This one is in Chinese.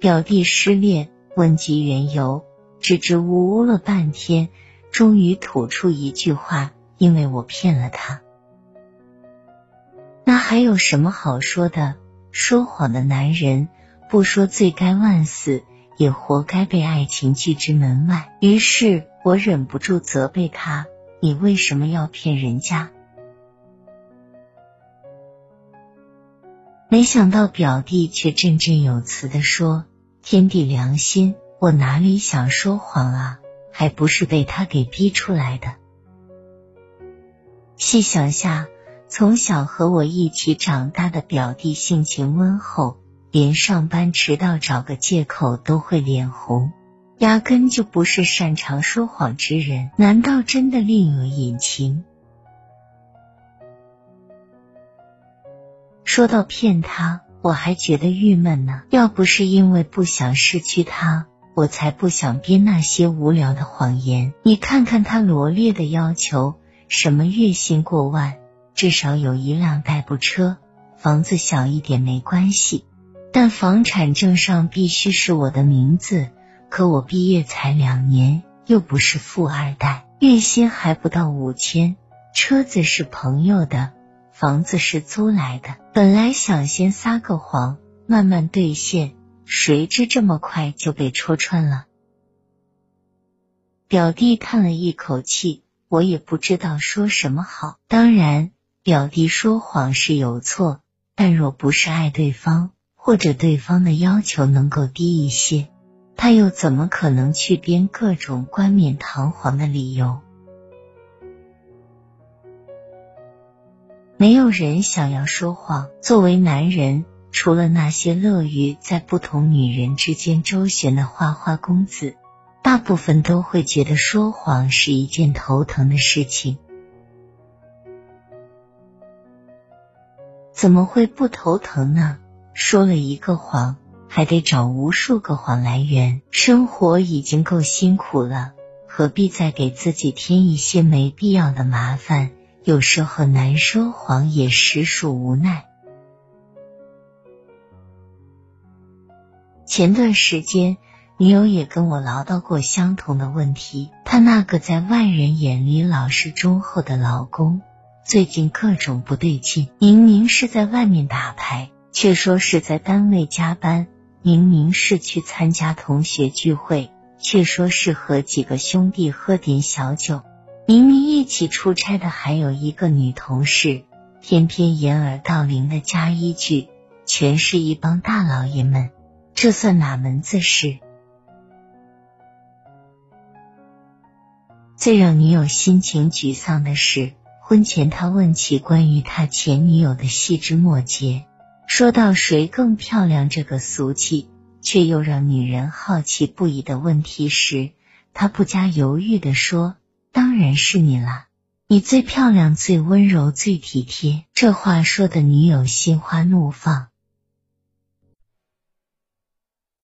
表弟失恋，问及缘由，支支吾吾了半天，终于吐出一句话：“因为我骗了他。”那还有什么好说的？说谎的男人，不说罪该万死，也活该被爱情拒之门外。于是我忍不住责备他：“你为什么要骗人家？”没想到表弟却振振有词的说：“天地良心，我哪里想说谎啊？还不是被他给逼出来的。”细想下，从小和我一起长大的表弟性情温厚，连上班迟到找个借口都会脸红，压根就不是擅长说谎之人。难道真的另有隐情？说到骗他，我还觉得郁闷呢。要不是因为不想失去他，我才不想编那些无聊的谎言。你看看他罗列的要求，什么月薪过万，至少有一辆代步车，房子小一点没关系，但房产证上必须是我的名字。可我毕业才两年，又不是富二代，月薪还不到五千，车子是朋友的。房子是租来的，本来想先撒个谎，慢慢兑现，谁知这么快就被戳穿了。表弟叹了一口气，我也不知道说什么好。当然，表弟说谎是有错，但若不是爱对方，或者对方的要求能够低一些，他又怎么可能去编各种冠冕堂皇的理由？没有人想要说谎。作为男人，除了那些乐于在不同女人之间周旋的花花公子，大部分都会觉得说谎是一件头疼的事情。怎么会不头疼呢？说了一个谎，还得找无数个谎来源，生活已经够辛苦了，何必再给自己添一些没必要的麻烦？有时候难说谎也实属无奈。前段时间，女友也跟我唠叨过相同的问题。她那个在外人眼里老实忠厚的老公，最近各种不对劲。明明是在外面打牌，却说是在单位加班；明明是去参加同学聚会，却说是和几个兄弟喝点小酒。明明一起出差的还有一个女同事，偏偏掩耳盗铃的加一句，全是一帮大老爷们，这算哪门子事？最让女友心情沮丧的是，婚前他问起关于他前女友的细枝末节，说到谁更漂亮这个俗气却又让女人好奇不已的问题时，他不加犹豫的说。当然是你了！你最漂亮、最温柔、最体贴。这话说的女友心花怒放，